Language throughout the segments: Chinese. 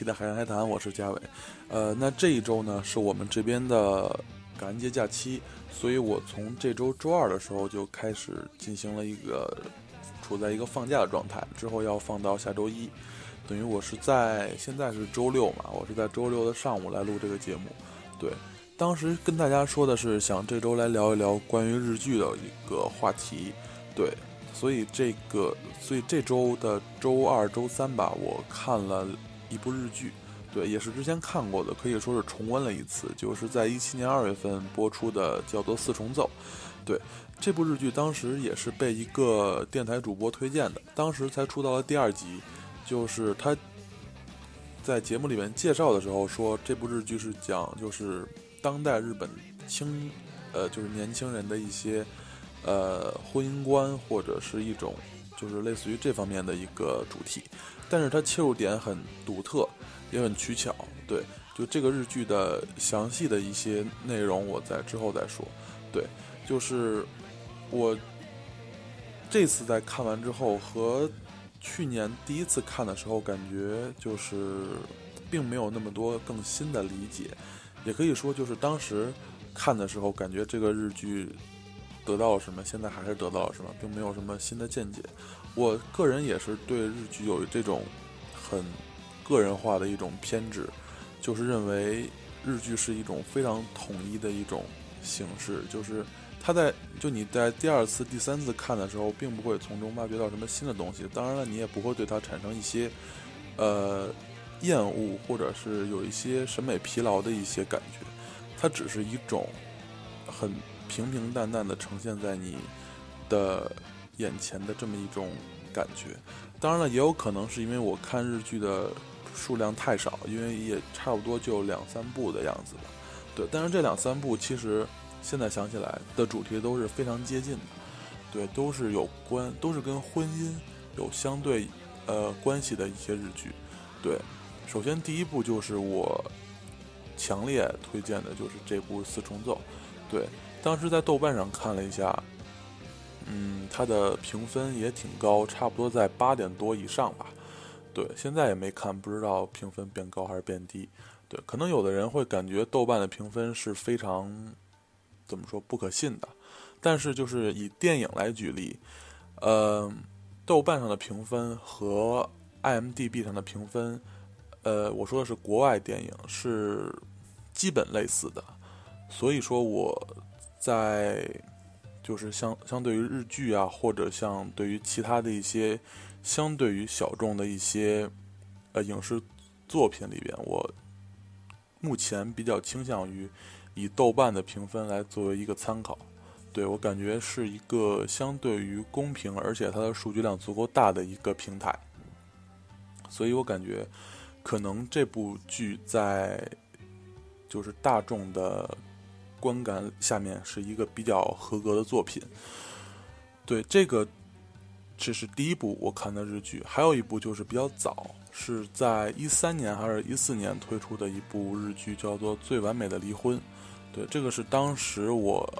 期的海洋海谈，我是嘉伟。呃，那这一周呢是我们这边的感恩节假期，所以我从这周周二的时候就开始进行了一个处在一个放假的状态，之后要放到下周一，等于我是在现在是周六嘛，我是在周六的上午来录这个节目。对，当时跟大家说的是想这周来聊一聊关于日剧的一个话题，对。所以这个，所以这周的周二、周三吧，我看了一部日剧，对，也是之前看过的，可以说是重温了一次，就是在一七年二月份播出的，叫做《四重奏》。对，这部日剧当时也是被一个电台主播推荐的，当时才出到了第二集，就是他在节目里面介绍的时候说，这部日剧是讲就是当代日本青，呃，就是年轻人的一些。呃，婚姻观或者是一种，就是类似于这方面的一个主题，但是它切入点很独特，也很取巧。对，就这个日剧的详细的一些内容，我在之后再说。对，就是我这次在看完之后，和去年第一次看的时候，感觉就是并没有那么多更新的理解，也可以说就是当时看的时候，感觉这个日剧。得到了什么？现在还是得到了什么，并没有什么新的见解。我个人也是对日剧有这种很个人化的一种偏执，就是认为日剧是一种非常统一的一种形式，就是它在就你在第二次、第三次看的时候，并不会从中挖掘到什么新的东西。当然了，你也不会对它产生一些呃厌恶，或者是有一些审美疲劳的一些感觉。它只是一种很。平平淡淡的呈现在你的眼前的这么一种感觉，当然了，也有可能是因为我看日剧的数量太少，因为也差不多就两三部的样子吧。对，但是这两三部其实现在想起来的主题都是非常接近的，对，都是有关，都是跟婚姻有相对呃关系的一些日剧。对，首先第一部就是我强烈推荐的就是这部《四重奏》，对。当时在豆瓣上看了一下，嗯，它的评分也挺高，差不多在八点多以上吧。对，现在也没看，不知道评分变高还是变低。对，可能有的人会感觉豆瓣的评分是非常怎么说不可信的，但是就是以电影来举例，呃，豆瓣上的评分和 IMDB 上的评分，呃，我说的是国外电影是基本类似的，所以说我。在，就是相相对于日剧啊，或者像对于其他的一些相对于小众的一些呃影视作品里边，我目前比较倾向于以豆瓣的评分来作为一个参考。对我感觉是一个相对于公平，而且它的数据量足够大的一个平台。所以我感觉可能这部剧在就是大众的。观感下面是一个比较合格的作品，对这个，这是第一部我看的日剧，还有一部就是比较早，是在一三年还是一四年推出的一部日剧，叫做《最完美的离婚》。对，这个是当时我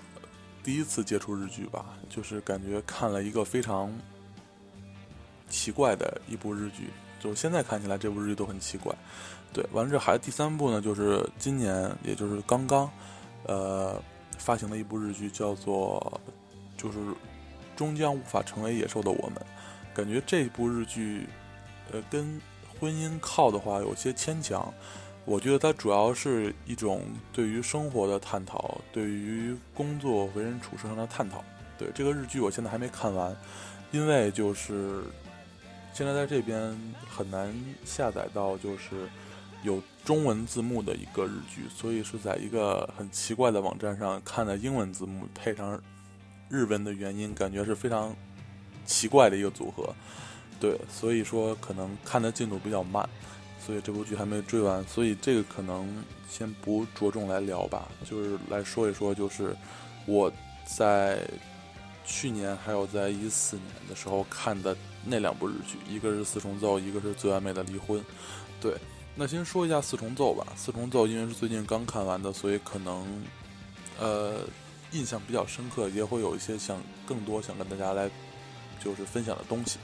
第一次接触日剧吧，就是感觉看了一个非常奇怪的一部日剧，就现在看起来这部日剧都很奇怪。对，完了这还第三部呢，就是今年，也就是刚刚。呃，发行的一部日剧叫做《就是终将无法成为野兽的我们》，感觉这部日剧，呃，跟婚姻靠的话有些牵强。我觉得它主要是一种对于生活的探讨，对于工作为人处事上的探讨。对这个日剧，我现在还没看完，因为就是现在在这边很难下载到，就是。有中文字幕的一个日剧，所以是在一个很奇怪的网站上看的英文字幕，配上日文的原因，感觉是非常奇怪的一个组合。对，所以说可能看的进度比较慢，所以这部剧还没追完，所以这个可能先不着重来聊吧，就是来说一说，就是我在去年还有在一四年的时候看的那两部日剧，一个是《四重奏》，一个是《最完美的离婚》，对。那先说一下四重奏吧。四重奏因为是最近刚看完的，所以可能，呃，印象比较深刻，也会有一些想更多想跟大家来，就是分享的东西。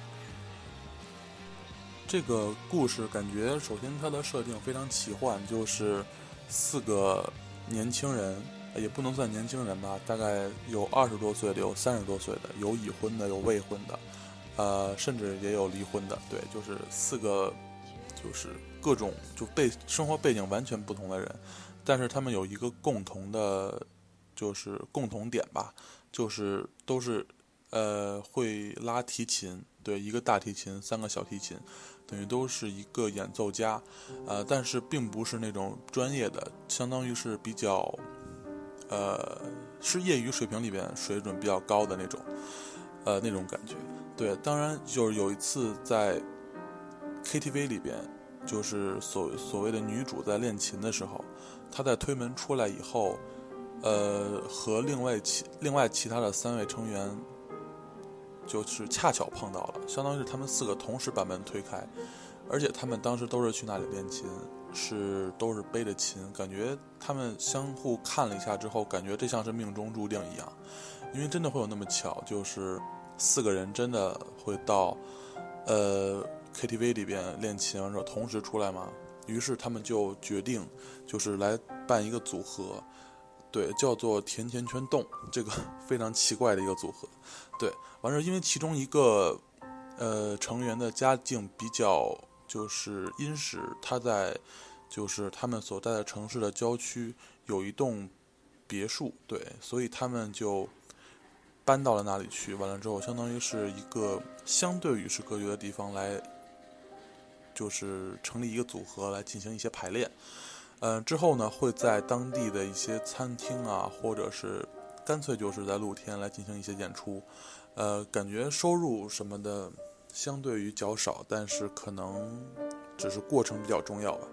这个故事感觉，首先它的设定非常奇幻，就是四个年轻人，也不能算年轻人吧，大概有二十多岁的，有三十多岁的，有已婚的，有未婚的，呃，甚至也有离婚的。对，就是四个，就是各种就背生活背景完全不同的人，但是他们有一个共同的，就是共同点吧，就是都是呃会拉提琴，对，一个大提琴，三个小提琴。等于都是一个演奏家，呃，但是并不是那种专业的，相当于是比较，呃，是业余水平里边水准比较高的那种，呃，那种感觉。对，当然就是有一次在 KTV 里边，就是所所谓的女主在练琴的时候，她在推门出来以后，呃，和另外其另外其他的三位成员。就是恰巧碰到了，相当于是他们四个同时把门推开，而且他们当时都是去那里练琴，是都是背着琴，感觉他们相互看了一下之后，感觉这像是命中注定一样，因为真的会有那么巧，就是四个人真的会到呃 KTV 里边练琴完之后同时出来吗？于是他们就决定就是来办一个组合。对，叫做甜甜圈洞，这个 非常奇怪的一个组合。对，完事儿，因为其中一个呃成员的家境比较就是殷实，他在就是他们所在的城市的郊区有一栋别墅，对，所以他们就搬到了那里去。完了之后，相当于是一个相对与世隔绝的地方来，就是成立一个组合来进行一些排练。嗯，之后呢，会在当地的一些餐厅啊，或者是干脆就是在露天来进行一些演出，呃，感觉收入什么的相对于较少，但是可能只是过程比较重要吧。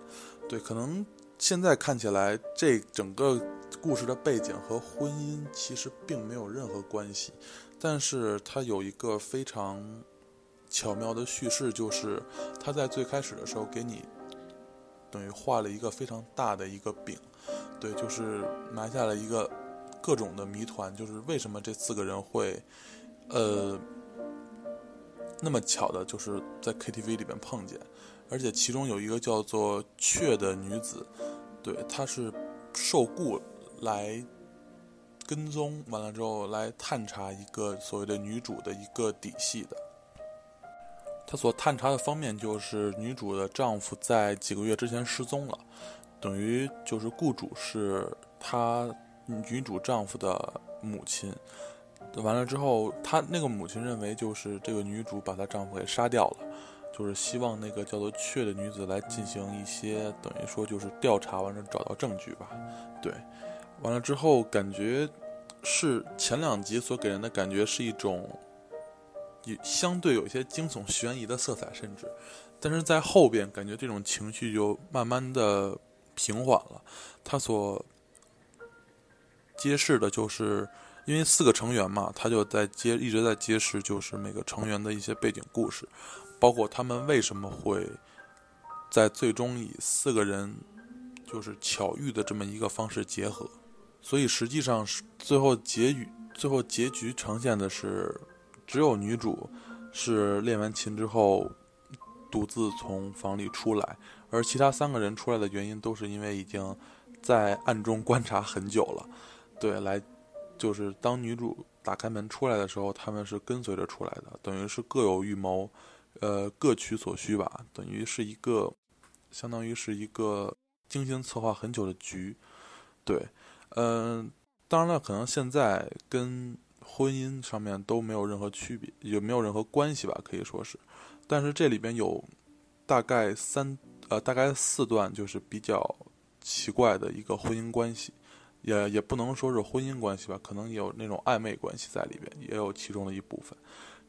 对，可能现在看起来这整个故事的背景和婚姻其实并没有任何关系，但是它有一个非常巧妙的叙事，就是他在最开始的时候给你。等于画了一个非常大的一个饼，对，就是埋下了一个各种的谜团，就是为什么这四个人会，呃，那么巧的，就是在 KTV 里面碰见，而且其中有一个叫做雀的女子，对，她是受雇来跟踪，完了之后来探查一个所谓的女主的一个底细的。他所探查的方面就是女主的丈夫在几个月之前失踪了，等于就是雇主是她女主丈夫的母亲。完了之后，她那个母亲认为就是这个女主把她丈夫给杀掉了，就是希望那个叫做雀的女子来进行一些等于说就是调查，完了找到证据吧。对，完了之后感觉是前两集所给人的感觉是一种。也相对有些惊悚悬疑的色彩，甚至，但是在后边感觉这种情绪就慢慢的平缓了。他所揭示的就是，因为四个成员嘛，他就在揭一直在揭示，就是每个成员的一些背景故事，包括他们为什么会在最终以四个人就是巧遇的这么一个方式结合。所以实际上是最后结语，最后结局呈现的是。只有女主是练完琴之后独自从房里出来，而其他三个人出来的原因都是因为已经在暗中观察很久了。对，来就是当女主打开门出来的时候，他们是跟随着出来的，等于是各有预谋，呃，各取所需吧。等于是一个，相当于是一个精心策划很久的局。对，嗯，当然了，可能现在跟。婚姻上面都没有任何区别，也没有任何关系吧，可以说是。但是这里边有大概三呃大概四段，就是比较奇怪的一个婚姻关系，也也不能说是婚姻关系吧，可能也有那种暧昧关系在里边，也有其中的一部分。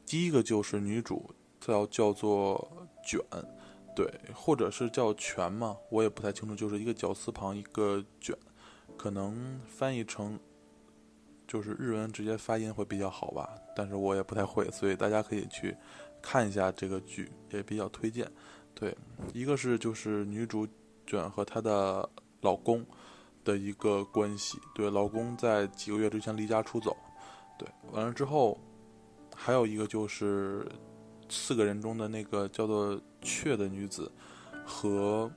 第一个就是女主叫叫做卷，对，或者是叫全嘛，我也不太清楚，就是一个绞丝旁一个卷，可能翻译成。就是日文直接发音会比较好吧，但是我也不太会，所以大家可以去看一下这个剧，也比较推荐。对，一个是就是女主卷和她的老公的一个关系，对，老公在几个月之前离家出走，对，完了之后还有一个就是四个人中的那个叫做雀的女子，和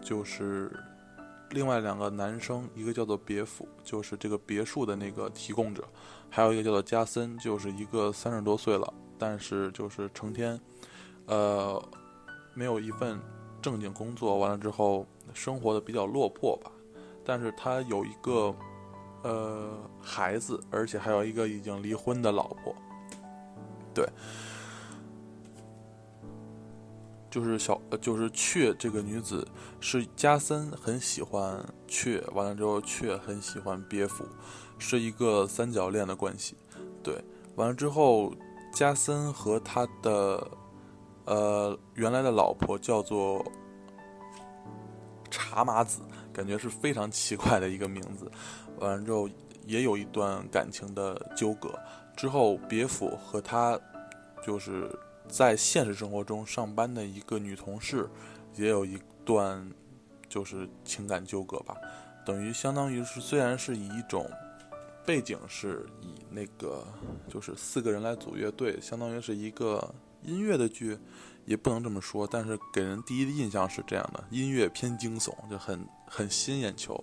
就是另外两个男生，一个叫做别府，就是这个别墅的那个提供者，还有一个叫做加森，就是一个三十多岁了，但是就是成天，呃，没有一份正经工作，完了之后生活的比较落魄吧，但是他有一个。呃，孩子，而且还有一个已经离婚的老婆，对，就是小，就是雀这个女子是加森很喜欢雀，完了之后雀很喜欢别府，是一个三角恋的关系，对，完了之后加森和他的呃原来的老婆叫做茶麻子，感觉是非常奇怪的一个名字。完了之后，也有一段感情的纠葛。之后，别府和他就是在现实生活中上班的一个女同事，也有一段就是情感纠葛吧。等于相当于是，虽然是以一种背景是以那个就是四个人来组乐队，相当于是一个音乐的剧，也不能这么说。但是给人第一的印象是这样的：音乐偏惊悚，就很很吸引眼球。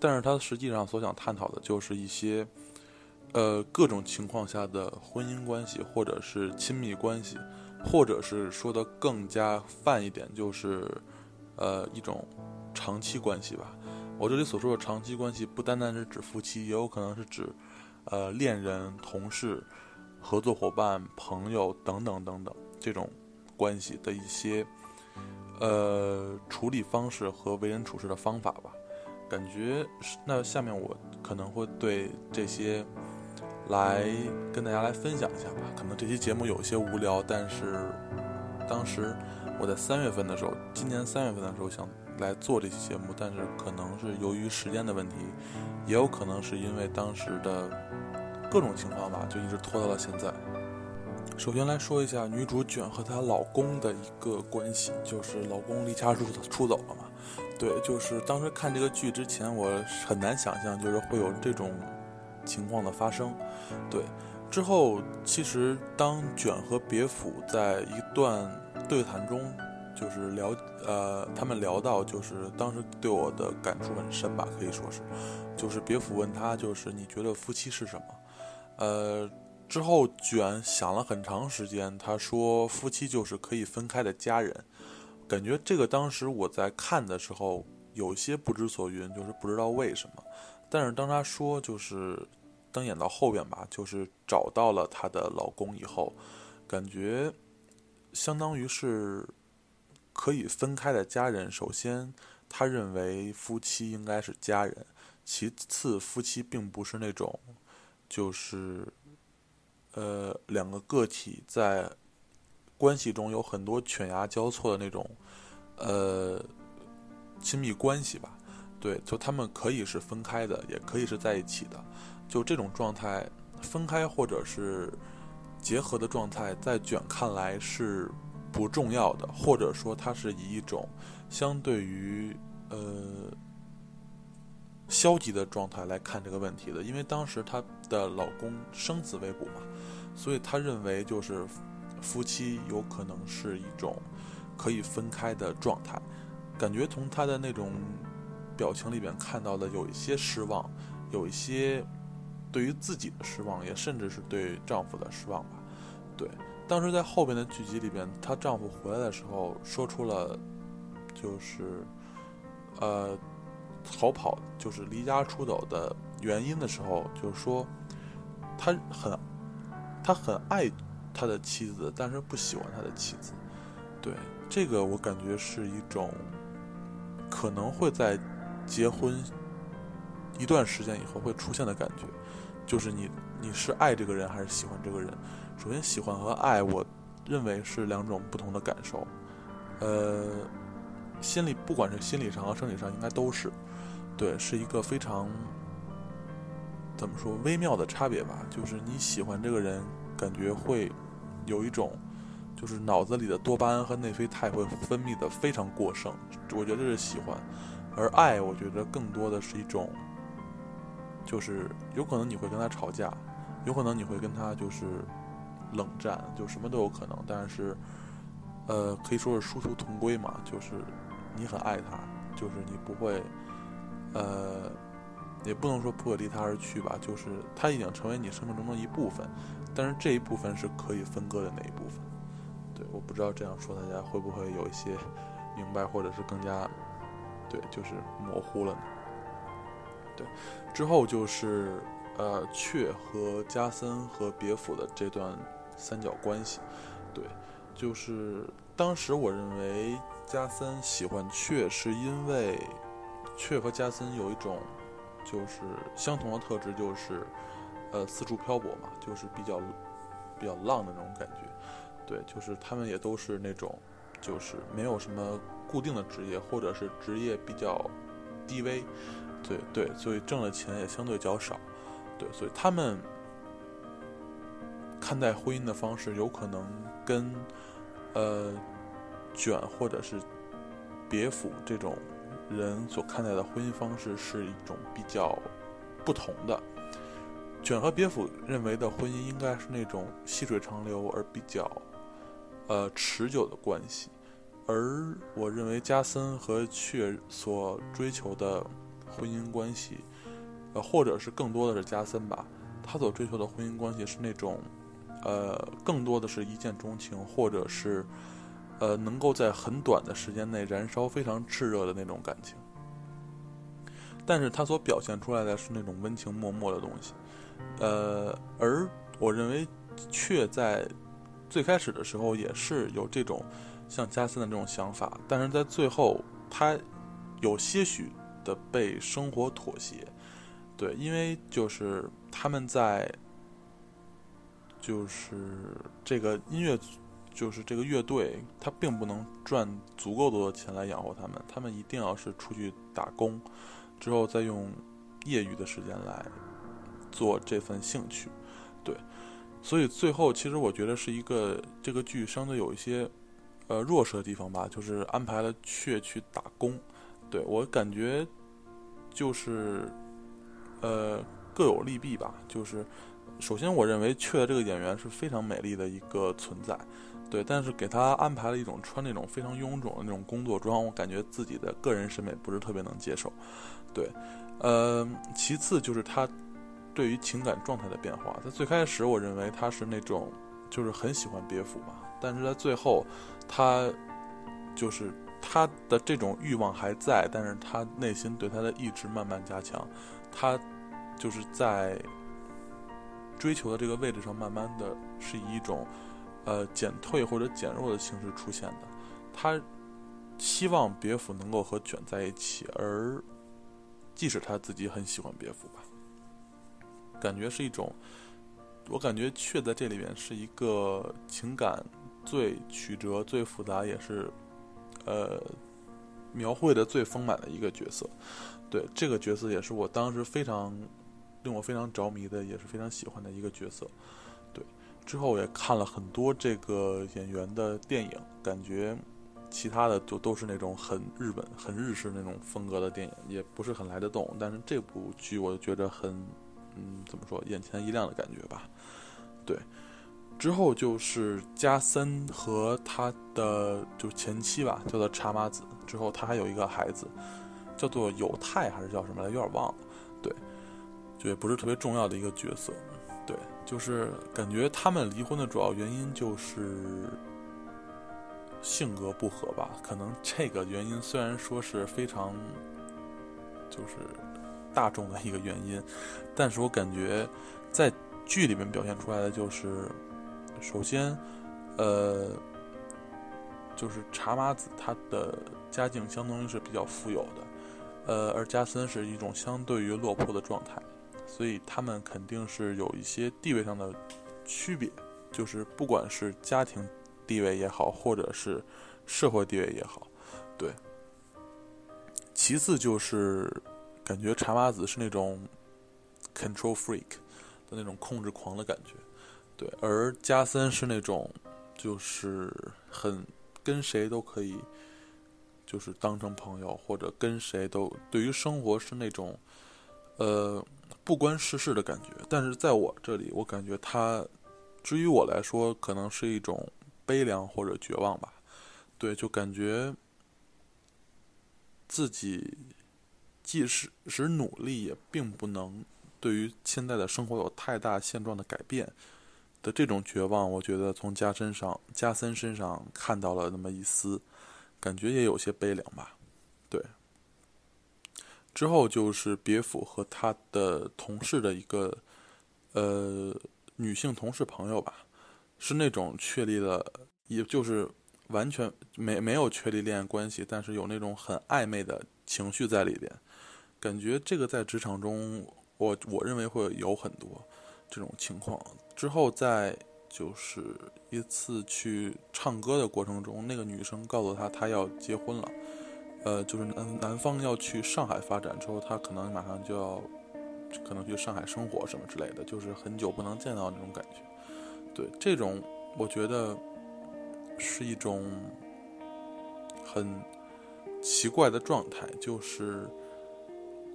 但是他实际上所想探讨的就是一些，呃，各种情况下的婚姻关系，或者是亲密关系，或者是说的更加泛一点，就是，呃，一种长期关系吧。我这里所说的长期关系，不单单是指夫妻，也有可能是指，呃，恋人、同事、合作伙伴、朋友等等等等这种关系的一些，呃，处理方式和为人处事的方法吧。感觉那下面我可能会对这些来跟大家来分享一下吧。可能这期节目有些无聊，但是当时我在三月份的时候，今年三月份的时候想来做这期节目，但是可能是由于时间的问题，也有可能是因为当时的各种情况吧，就一直拖到了现在。首先来说一下女主卷和她老公的一个关系，就是老公离家出出走了嘛。对，就是当时看这个剧之前，我很难想象就是会有这种情况的发生。对，之后其实当卷和别府在一段对谈中，就是聊呃，他们聊到就是当时对我的感触很深吧，可以说是，就是别府问他就是你觉得夫妻是什么？呃，之后卷想了很长时间，他说夫妻就是可以分开的家人。感觉这个当时我在看的时候有些不知所云，就是不知道为什么。但是当他说就是当演到后边吧，就是找到了她的老公以后，感觉相当于是可以分开的家人。首先，他认为夫妻应该是家人；其次，夫妻并不是那种就是呃两个个体在。关系中有很多犬牙交错的那种，呃，亲密关系吧，对，就他们可以是分开的，也可以是在一起的，就这种状态，分开或者是结合的状态，在卷看来是不重要的，或者说它是以一种相对于呃消极的状态来看这个问题的，因为当时她的老公生死未卜嘛，所以她认为就是。夫妻有可能是一种可以分开的状态，感觉从她的那种表情里边看到的有一些失望，有一些对于自己的失望，也甚至是对丈夫的失望吧。对，当时在后边的剧集里边，她丈夫回来的时候说出了就是呃逃跑，就是离家出走的原因的时候，就是说他很他很爱。他的妻子，但是不喜欢他的妻子，对这个我感觉是一种可能会在结婚一段时间以后会出现的感觉，就是你你是爱这个人还是喜欢这个人？首先，喜欢和爱，我认为是两种不同的感受，呃，心理不管是心理上和生理上，应该都是，对，是一个非常怎么说微妙的差别吧？就是你喜欢这个人，感觉会。有一种，就是脑子里的多巴胺和内啡肽会分泌的非常过剩，我觉得这是喜欢；而爱，我觉得更多的是一种，就是有可能你会跟他吵架，有可能你会跟他就是冷战，就什么都有可能。但是，呃，可以说是殊途同归嘛，就是你很爱他，就是你不会，呃，也不能说不可离他而去吧，就是他已经成为你生命中的一部分，但是这一部分是可以分割的那一部分。对，我不知道这样说大家会不会有一些明白，或者是更加，对，就是模糊了？对，之后就是呃，雀和加森和别府的这段三角关系。对，就是当时我认为加森喜欢雀，是因为雀和加森有一种就是相同的特质，就是呃四处漂泊嘛，就是比较比较浪的那种感觉。对，就是他们也都是那种就是没有什么固定的职业，或者是职业比较低微。对对，所以挣的钱也相对较少，对，所以他们看待婚姻的方式有可能跟呃卷或者是别府这种人所看待的婚姻方式是一种比较不同的。卷和别府认为的婚姻应该是那种细水长流而比较呃持久的关系，而我认为加森和雀所追求的。婚姻关系，呃，或者是更多的是加森吧，他所追求的婚姻关系是那种，呃，更多的是一见钟情，或者是，呃，能够在很短的时间内燃烧非常炽热的那种感情。但是他所表现出来的是那种温情脉脉的东西，呃，而我认为却在最开始的时候也是有这种像加森的这种想法，但是在最后他有些许。的被生活妥协，对，因为就是他们在，就是这个音乐，就是这个乐队，他并不能赚足够多的钱来养活他们，他们一定要是出去打工，之后再用业余的时间来做这份兴趣，对，所以最后其实我觉得是一个这个剧相对有一些呃弱势的地方吧，就是安排了雀去打工。对我感觉，就是，呃，各有利弊吧。就是，首先我认为雀这个演员是非常美丽的一个存在，对。但是给他安排了一种穿那种非常臃肿的那种工作装，我感觉自己的个人审美不是特别能接受。对，呃，其次就是他对于情感状态的变化。在最开始，我认为他是那种就是很喜欢别府嘛，但是在最后，他就是。他的这种欲望还在，但是他内心对他的意志慢慢加强，他就是在追求的这个位置上，慢慢的是以一种呃减退或者减弱的形式出现的。他希望别府能够和卷在一起，而即使他自己很喜欢别府吧，感觉是一种，我感觉却在这里面是一个情感最曲折、最复杂，也是。呃，描绘的最丰满的一个角色，对这个角色也是我当时非常令我非常着迷的，也是非常喜欢的一个角色。对，之后也看了很多这个演员的电影，感觉其他的就都是那种很日本、很日式那种风格的电影，也不是很来得动。但是这部剧我就觉得很，嗯，怎么说，眼前一亮的感觉吧。对。之后就是加森和他的就前妻吧，叫做茶马子。之后他还有一个孩子，叫做有太还是叫什么来，有点忘了。对，就也不是特别重要的一个角色。对，就是感觉他们离婚的主要原因就是性格不合吧。可能这个原因虽然说是非常就是大众的一个原因，但是我感觉在剧里面表现出来的就是。首先，呃，就是茶马子他的家境相当于是比较富有的，呃，而加森是一种相对于落魄的状态，所以他们肯定是有一些地位上的区别，就是不管是家庭地位也好，或者是社会地位也好，对。其次就是感觉茶马子是那种 control freak 的那种控制狂的感觉。对，而加森是那种，就是很跟谁都可以，就是当成朋友，或者跟谁都对于生活是那种，呃，不关世事的感觉。但是在我这里，我感觉他至于我来说，可能是一种悲凉或者绝望吧。对，就感觉自己即使使努力，也并不能对于现在的生活有太大现状的改变的这种绝望。我觉得从加身上加森身上看到了那么一丝，感觉也有些悲凉吧。对。之后就是别府和他的同事的一个呃。女性同事朋友吧，是那种确立了，也就是完全没没有确立恋爱关系，但是有那种很暧昧的情绪在里边。感觉这个在职场中，我我认为会有很多这种情况。之后在就是一次去唱歌的过程中，那个女生告诉他她要结婚了，呃，就是男男方要去上海发展之后，他可能马上就要。可能去上海生活什么之类的，就是很久不能见到那种感觉。对，这种我觉得是一种很奇怪的状态。就是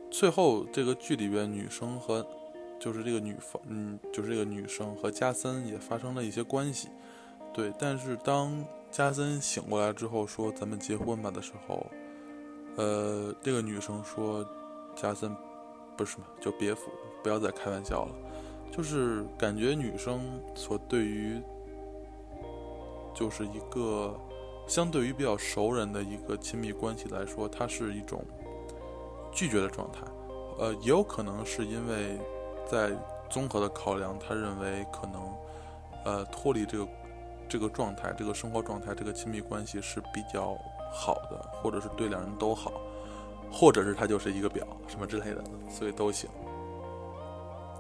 最后这个剧里边，女生和就是这个女方，嗯，就是这个女生和加森也发生了一些关系。对，但是当加森醒过来之后说“咱们结婚吧”的时候，呃，这个女生说加森。不是嘛？就别服，不要再开玩笑了。就是感觉女生所对于，就是一个相对于比较熟人的一个亲密关系来说，它是一种拒绝的状态。呃，也有可能是因为在综合的考量，他认为可能呃脱离这个这个状态、这个生活状态、这个亲密关系是比较好的，或者是对两人都好。或者是他就是一个表什么之类的，所以都行。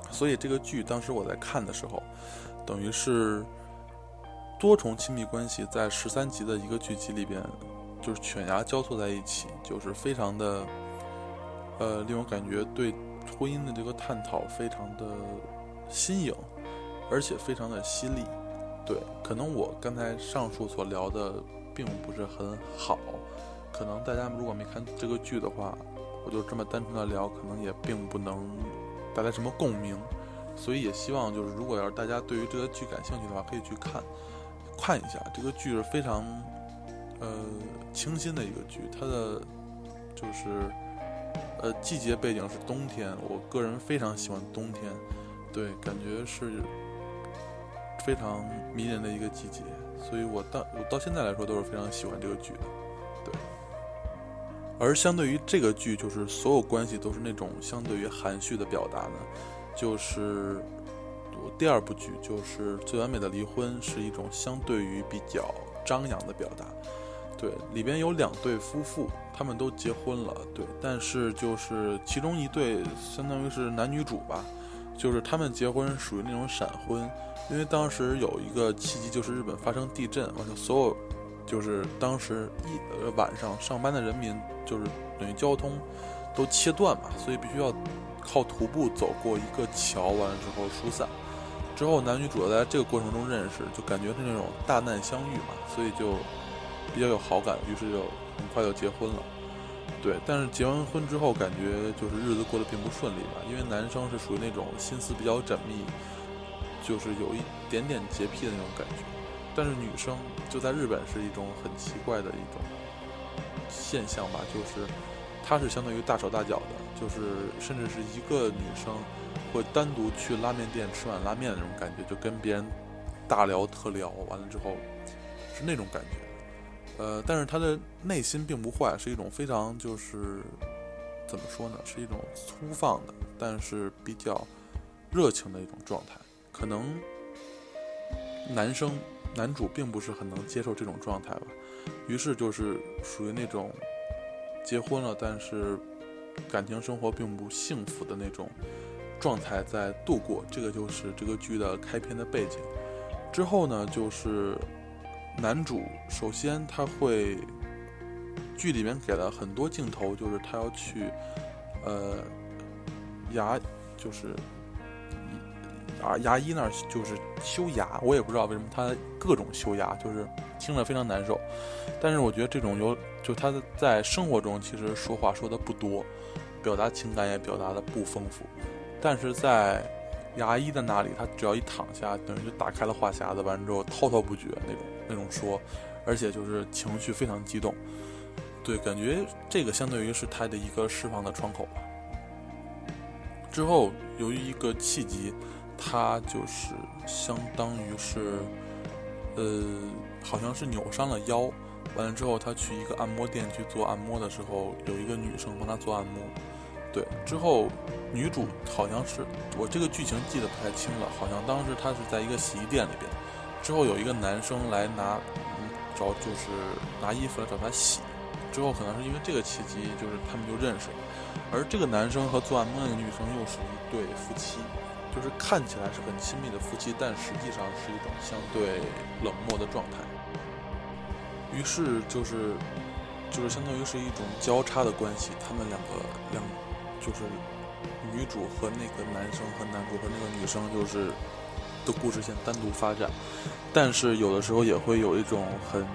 所以这个剧当时我在看的时候，等于是多重亲密关系在十三集的一个剧集里边，就是犬牙交错在一起，就是非常的，呃，令我感觉对婚姻的这个探讨非常的新颖，而且非常的犀利。对，可能我刚才上述所聊的并不是很好。可能大家如果没看这个剧的话，我就这么单纯的聊，可能也并不能带来什么共鸣，所以也希望就是如果要是大家对于这个剧感兴趣的话，可以去看看一下。这个剧是非常呃清新的一个剧，它的就是呃季节背景是冬天，我个人非常喜欢冬天，对，感觉是非常迷人的一个季节，所以我到我到现在来说都是非常喜欢这个剧的，对。而相对于这个剧，就是所有关系都是那种相对于含蓄的表达呢，就是我第二部剧就是《最完美的离婚》是一种相对于比较张扬的表达。对，里边有两对夫妇，他们都结婚了，对，但是就是其中一对相当于是男女主吧，就是他们结婚属于那种闪婚，因为当时有一个契机，就是日本发生地震，完了所有。就是当时一呃晚上上班的人民，就是等于交通都切断嘛，所以必须要靠徒步走过一个桥，完了之后疏散。之后男女主在这个过程中认识，就感觉是那种大难相遇嘛，所以就比较有好感，于是就很快就结婚了。对，但是结完婚之后，感觉就是日子过得并不顺利吧，因为男生是属于那种心思比较缜密，就是有一点点洁癖的那种感觉。但是女生就在日本是一种很奇怪的一种现象吧，就是她是相当于大手大脚的，就是甚至是一个女生会单独去拉面店吃碗拉面的那种感觉，就跟别人大聊特聊，完了之后是那种感觉。呃，但是他的内心并不坏，是一种非常就是怎么说呢，是一种粗放的，但是比较热情的一种状态。可能男生。男主并不是很能接受这种状态吧，于是就是属于那种结婚了，但是感情生活并不幸福的那种状态在度过。这个就是这个剧的开篇的背景。之后呢，就是男主首先他会剧里面给了很多镜头，就是他要去呃牙就是。啊，牙医那儿就是修牙，我也不知道为什么他各种修牙，就是听着非常难受。但是我觉得这种有，就他在生活中其实说话说的不多，表达情感也表达的不丰富。但是在牙医在那里？他只要一躺下，等于就打开了话匣子，完之后滔滔不绝那种那种说，而且就是情绪非常激动。对，感觉这个相对于是他的一个释放的窗口吧。之后由于一个契机，他就是相当于是，呃，好像是扭伤了腰。完了之后，他去一个按摩店去做按摩的时候，有一个女生帮他做按摩。对，之后女主好像是我这个剧情记得不太清了，好像当时她是在一个洗衣店里边，之后有一个男生来拿，找就是拿衣服来找她洗。之后可能是因为这个契机，就是他们就认识了。而这个男生和做按摩那个女生又是一对夫妻，就是看起来是很亲密的夫妻，但实际上是一种相对冷漠的状态。于是就是，就是相当于是一种交叉的关系。他们两个两，就是女主和那个男生和男主和那个女生，就是的故事线单独发展。但是有的时候也会有一种很，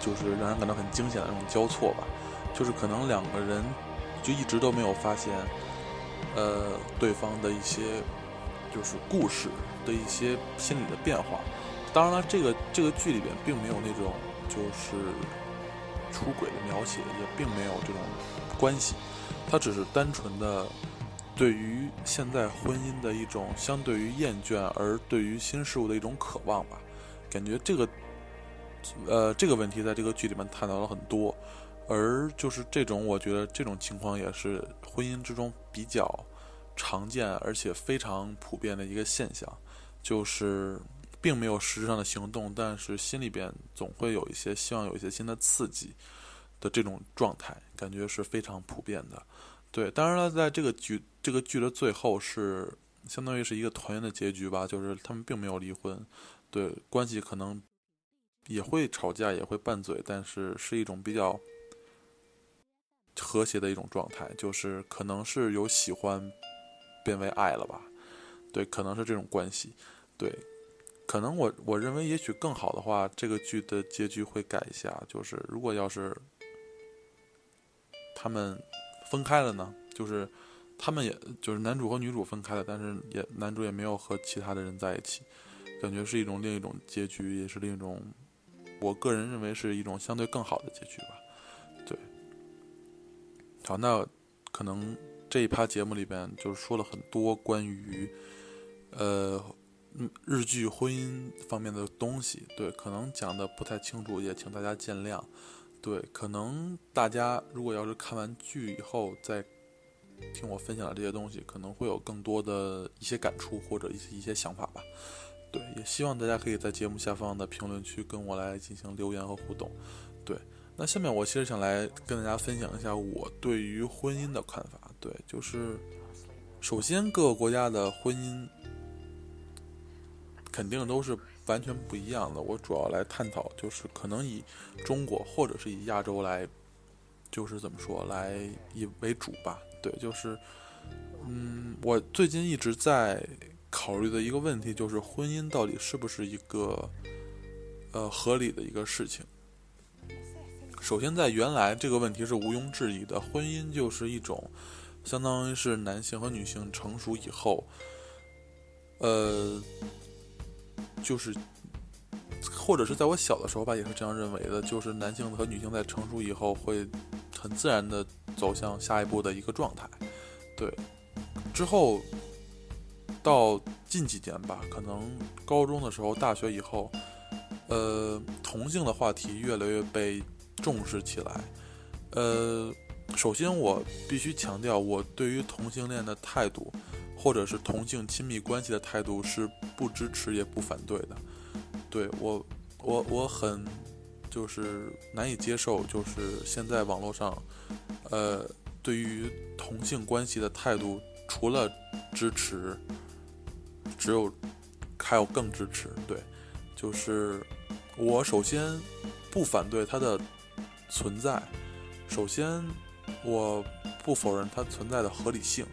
就是让人感到很惊险的那种交错吧。就是可能两个人就一直都没有发现，呃，对方的一些就是故事的一些心理的变化。当然了，这个这个剧里边并没有那种。就是出轨的描写也并没有这种关系，它只是单纯的对于现在婚姻的一种相对于厌倦，而对于新事物的一种渴望吧。感觉这个呃这个问题在这个剧里面探讨了很多，而就是这种我觉得这种情况也是婚姻之中比较常见而且非常普遍的一个现象，就是。并没有实质上的行动，但是心里边总会有一些希望，有一些新的刺激的这种状态，感觉是非常普遍的。对，当然了，在这个剧这个剧的最后是相当于是一个团圆的结局吧，就是他们并没有离婚，对，关系可能也会吵架，也会拌嘴，但是是一种比较和谐的一种状态，就是可能是由喜欢变为爱了吧，对，可能是这种关系，对。可能我我认为，也许更好的话，这个剧的结局会改一下。就是如果要是他们分开了呢？就是他们也就是男主和女主分开了，但是也男主也没有和其他的人在一起，感觉是一种另一种结局，也是另一种我个人认为是一种相对更好的结局吧。对，好，那可能这一趴节目里边就是说了很多关于呃。日剧婚姻方面的东西，对，可能讲的不太清楚，也请大家见谅。对，可能大家如果要是看完剧以后再听我分享的这些东西，可能会有更多的一些感触或者一些一些想法吧。对，也希望大家可以在节目下方的评论区跟我来进行留言和互动。对，那下面我其实想来跟大家分享一下我对于婚姻的看法。对，就是首先各个国家的婚姻。肯定都是完全不一样的。我主要来探讨，就是可能以中国或者是以亚洲来，就是怎么说来以为主吧。对，就是，嗯，我最近一直在考虑的一个问题，就是婚姻到底是不是一个呃合理的一个事情。首先，在原来这个问题是毋庸置疑的，婚姻就是一种相当于是男性和女性成熟以后，呃。就是，或者是在我小的时候吧，也是这样认为的。就是男性和女性在成熟以后，会很自然的走向下一步的一个状态。对，之后到近几年吧，可能高中的时候、大学以后，呃，同性的话题越来越被重视起来。呃，首先我必须强调，我对于同性恋的态度。或者是同性亲密关系的态度是不支持也不反对的，对我我我很就是难以接受，就是现在网络上，呃，对于同性关系的态度，除了支持，只有还有更支持。对，就是我首先不反对它的存在，首先我不否认它存在的合理性。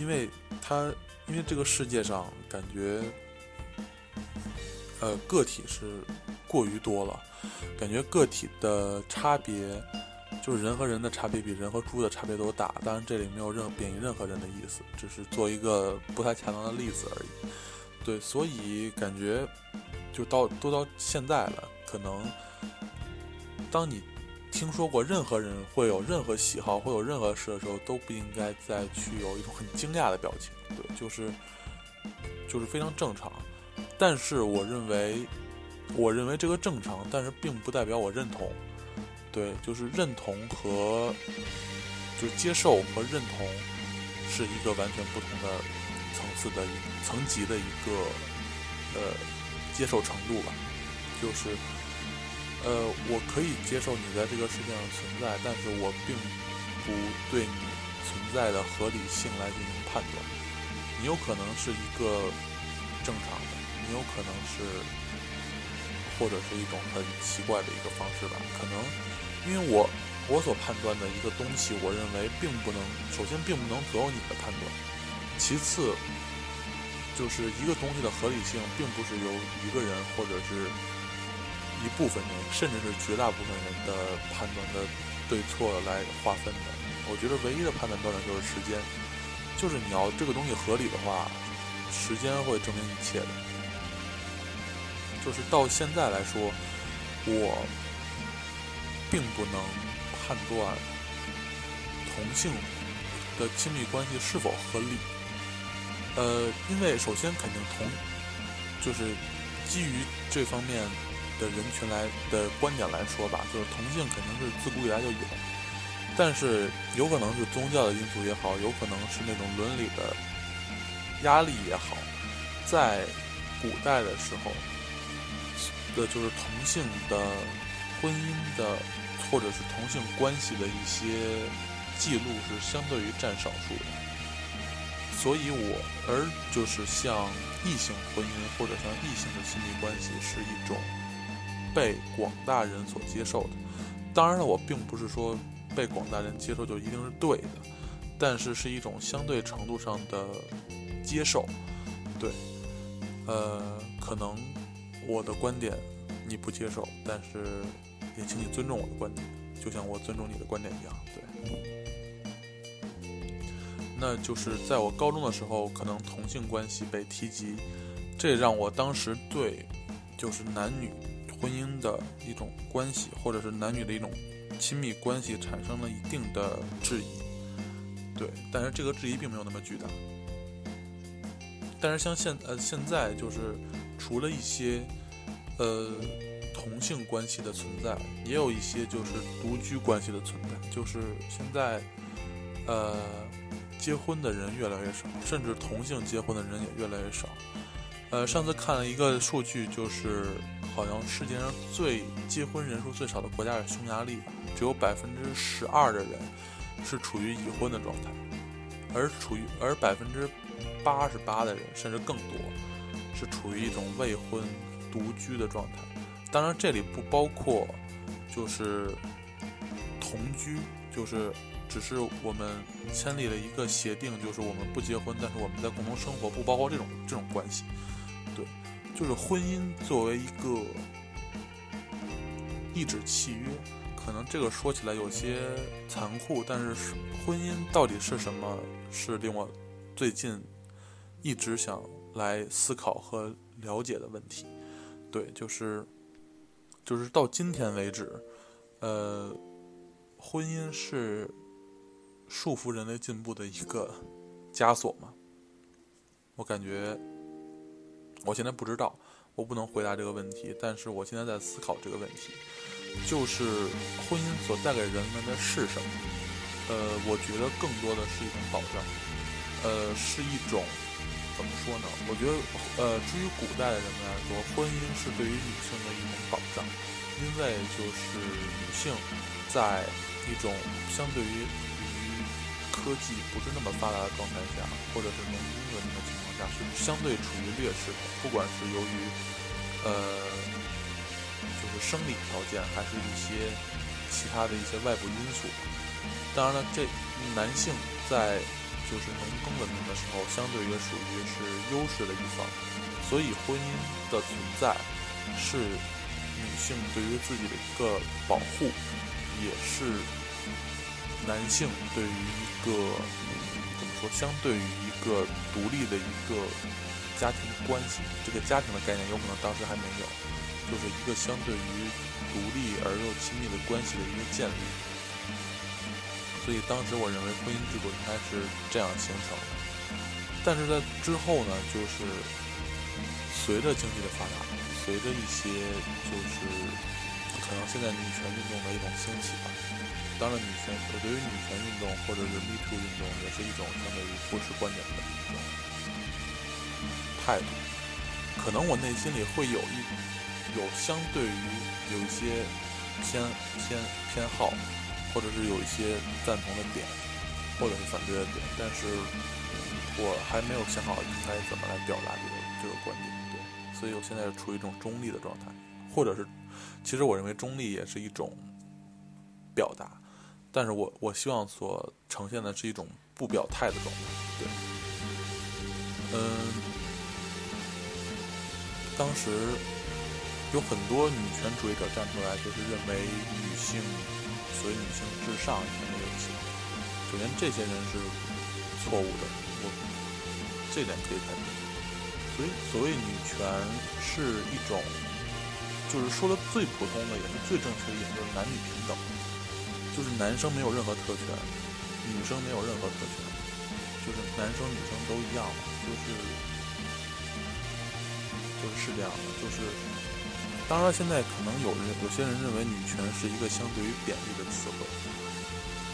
因为它，因为这个世界上感觉，呃，个体是过于多了，感觉个体的差别就是人和人的差别比人和猪的差别都大。当然，这里没有任何贬义任何人的意思，只是做一个不太恰当的例子而已。对，所以感觉就到都到现在了，可能当你听说过任何人会有任何喜好，会有任何事的时候，都不应该再去有一种很惊讶的表情。对，就是就是非常正常。但是我认为，我认为这个正常，但是并不代表我认同。对，就是认同和就接受和认同是一个完全不同的层次的层级的一个呃接受程度吧。就是呃，我可以接受你在这个世界上存在，但是我并不对你存在的合理性来进行判断。你有可能是一个正常的，你有可能是或者是一种很奇怪的一个方式吧，可能。因为我我所判断的一个东西，我认为并不能，首先并不能左右你的判断，其次就是一个东西的合理性，并不是由一个人或者是一部分人，甚至是绝大部分人的判断的对错来划分的。我觉得唯一的判断标准就是时间，就是你要这个东西合理的话，时间会证明一切的。就是到现在来说，我。并不能判断同性的亲密关系是否合理。呃，因为首先肯定同，就是基于这方面的人群来的观点来说吧，就是同性肯定是自古以来就有，但是有可能是宗教的因素也好，有可能是那种伦理的压力也好，在古代的时候的就是同性的婚姻的。或者是同性关系的一些记录是相对于占少数的，所以我而就是像异性婚姻或者像异性的亲密关系是一种被广大人所接受的。当然了，我并不是说被广大人接受就一定是对的，但是是一种相对程度上的接受。对，呃，可能我的观点你不接受，但是。也请你尊重我的观点，就像我尊重你的观点一样。对，那就是在我高中的时候，可能同性关系被提及，这让我当时对就是男女婚姻的一种关系，或者是男女的一种亲密关系产生了一定的质疑。对，但是这个质疑并没有那么巨大。但是像现呃现在就是除了一些呃。同性关系的存在，也有一些就是独居关系的存在，就是现在，呃，结婚的人越来越少，甚至同性结婚的人也越来越少。呃，上次看了一个数据，就是好像世界上最结婚人数最少的国家是匈牙利，只有百分之十二的人是处于已婚的状态，而处于而百分之八十八的人甚至更多是处于一种未婚独居的状态。当然，这里不包括，就是同居，就是只是我们签立了一个协定，就是我们不结婚，但是我们在共同生活，不包括这种这种关系。对，就是婚姻作为一个一纸契约，可能这个说起来有些残酷，但是婚姻到底是什么，是令我最近一直想来思考和了解的问题。对，就是。就是到今天为止，呃，婚姻是束缚人类进步的一个枷锁吗？我感觉，我现在不知道，我不能回答这个问题。但是我现在在思考这个问题，就是婚姻所带给人们的是什么？呃，我觉得更多的是一种保障，呃，是一种。怎么说呢？我觉得，呃，至于古代的人们来说，婚姻是对于女性的一种保障，因为就是女性在一种相对于于科技不是那么发达的状态下，或者是农耕的那个情况下，是相对处于劣势的。不管是由于呃，就是生理条件，还是一些其他的一些外部因素。当然了，这男性在。就是农耕文明的时候，相对于属于是优势的一方，所以婚姻的存在是女性对于自己的一个保护，也是男性对于一个怎么说，相对于一个独立的一个家庭关系，这个家庭的概念有可能当时还没有，就是一个相对于独立而又亲密的关系的一个建立。所以当时我认为婚姻制度应该是这样形成的，但是在之后呢，就是随着经济的发达。随着一些就是可能现在女权运动的一种兴起吧，当然女权，我对于女权运动或者是 Me Too 运动也是一种相对于不持观点的一种态度。可能我内心里会有一有相对于有一些偏偏偏好，或者是有一些赞同的点，或者是反对的点，但是我还没有想好应该怎么来表达这个这个观点。对所以我现在处于一种中立的状态，或者是，其实我认为中立也是一种表达，但是我我希望所呈现的是一种不表态的状态。对，嗯，当时有很多女权主义者站出来，就是认为女性，所谓女性至上一些东西。首先，这些人是错误的，我这点可以肯定。所以，所谓女权是一种，就是说的最普通的，也是最正确的，也就是男女平等，就是男生没有任何特权，女生没有任何特权，就是男生女生都一样，就是就是是这样的，就是，当然现在可能有人有些人认为女权是一个相对于贬义的词汇，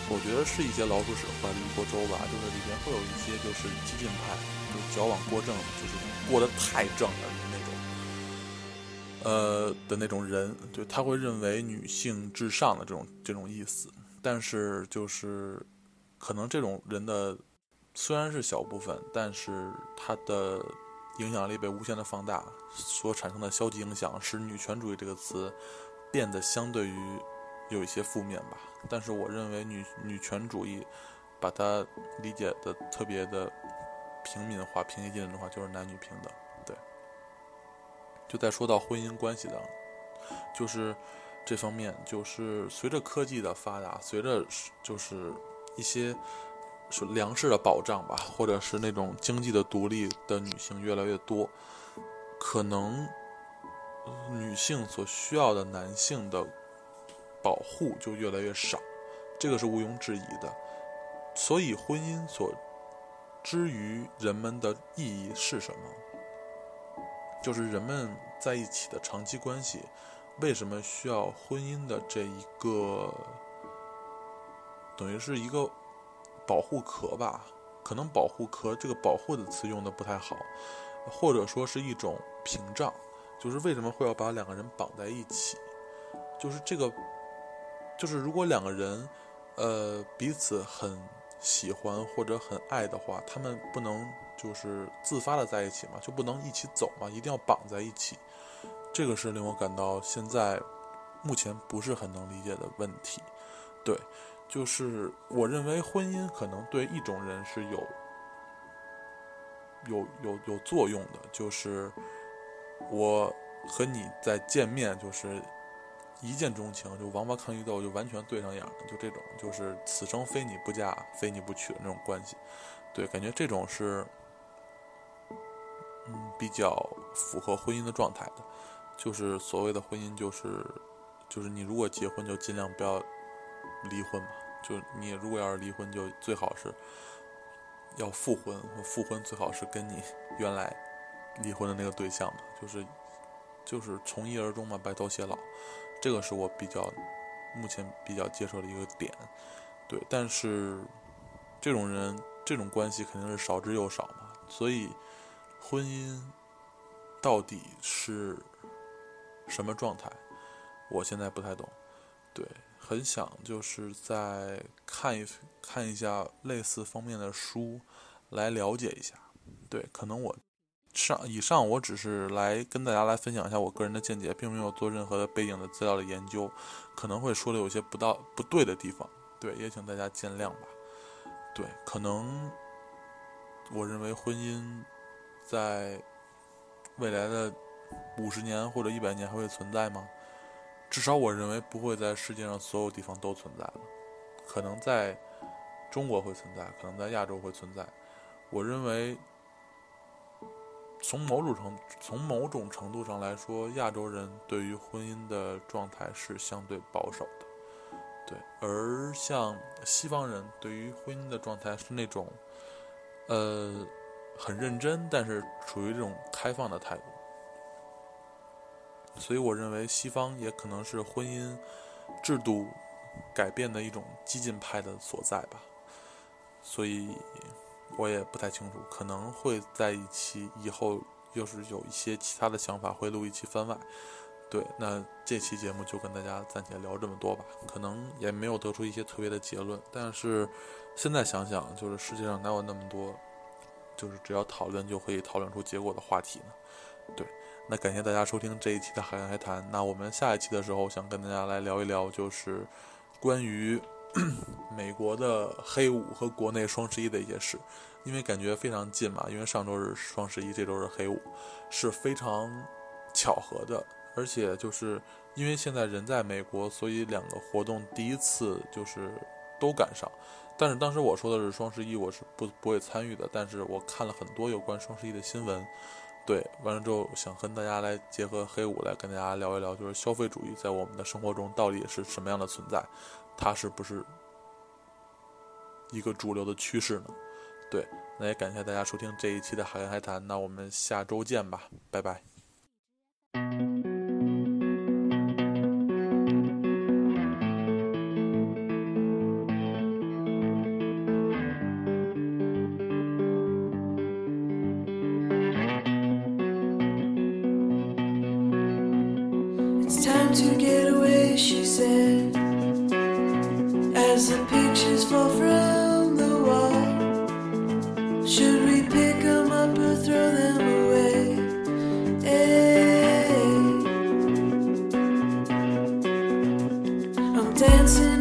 我觉得是一些老鼠屎坏了一锅粥吧，就是里边会有一些就是激进派，就是矫枉过正，就是。过得太正了那种，呃的那种人，就他会认为女性至上的这种这种意思，但是就是可能这种人的虽然是小部分，但是他的影响力被无限的放大，所产生的消极影响使女权主义这个词变得相对于有一些负面吧。但是我认为女女权主义把它理解的特别的。平民化、平易近人的话，就是男女平等。对，就在说到婚姻关系的，就是这方面，就是随着科技的发达，随着就是一些是粮食的保障吧，或者是那种经济的独立的女性越来越多，可能女性所需要的男性的保护就越来越少，这个是毋庸置疑的。所以婚姻所。之于人们的意义是什么？就是人们在一起的长期关系，为什么需要婚姻的这一个，等于是一个保护壳吧？可能保护壳这个保护的词用的不太好，或者说是一种屏障。就是为什么会要把两个人绑在一起？就是这个，就是如果两个人，呃，彼此很。喜欢或者很爱的话，他们不能就是自发的在一起嘛，就不能一起走嘛，一定要绑在一起。这个是令我感到现在目前不是很能理解的问题。对，就是我认为婚姻可能对一种人是有有有有作用的，就是我和你在见面就是。一见钟情，就王八看绿豆，就完全对上眼了，就这种，就是此生非你不嫁，非你不娶的那种关系。对，感觉这种是，嗯，比较符合婚姻的状态的。就是所谓的婚姻，就是，就是你如果结婚，就尽量不要离婚嘛。就你如果要是离婚，就最好是要复婚，复婚最好是跟你原来离婚的那个对象嘛。就是，就是从一而终嘛，白头偕老。这个是我比较目前比较接受的一个点，对，但是这种人这种关系肯定是少之又少嘛，所以婚姻到底是什么状态，我现在不太懂，对，很想就是在看一看一下类似方面的书来了解一下，对，可能我。上以上，我只是来跟大家来分享一下我个人的见解，并没有做任何的背景的资料的研究，可能会说的有些不到不对的地方，对，也请大家见谅吧。对，可能我认为婚姻在未来的五十年或者一百年还会存在吗？至少我认为不会在世界上所有地方都存在了，可能在中国会存在，可能在亚洲会存在。我认为，从某种程从某种程度上来说，亚洲人对于婚姻的状态是相对保守的，对。而像西方人对于婚姻的状态是那种，呃，很认真，但是处于这种开放的态度。所以，我认为西方也可能是婚姻制度改变的一种激进派的所在吧。所以，我也不太清楚，可能会在一期以后，又是有一些其他的想法，会录一期番外。对，那这期节目就跟大家暂且聊这么多吧。可能也没有得出一些特别的结论，但是现在想想，就是世界上哪有那么多，就是只要讨论就可以讨论出结果的话题呢？对。那感谢大家收听这一期的海洋海谈。那我们下一期的时候，想跟大家来聊一聊，就是关于 美国的黑五和国内双十一的一些事。因为感觉非常近嘛，因为上周是双十一，这周是黑五，是非常巧合的。而且就是因为现在人在美国，所以两个活动第一次就是都赶上。但是当时我说的是双十一，我是不不会参与的。但是我看了很多有关双十一的新闻。对，完了之后想跟大家来结合黑五来跟大家聊一聊，就是消费主义在我们的生活中到底是什么样的存在，它是不是一个主流的趋势呢？对，那也感谢大家收听这一期的海洋海谈，那我们下周见吧，拜拜。dancing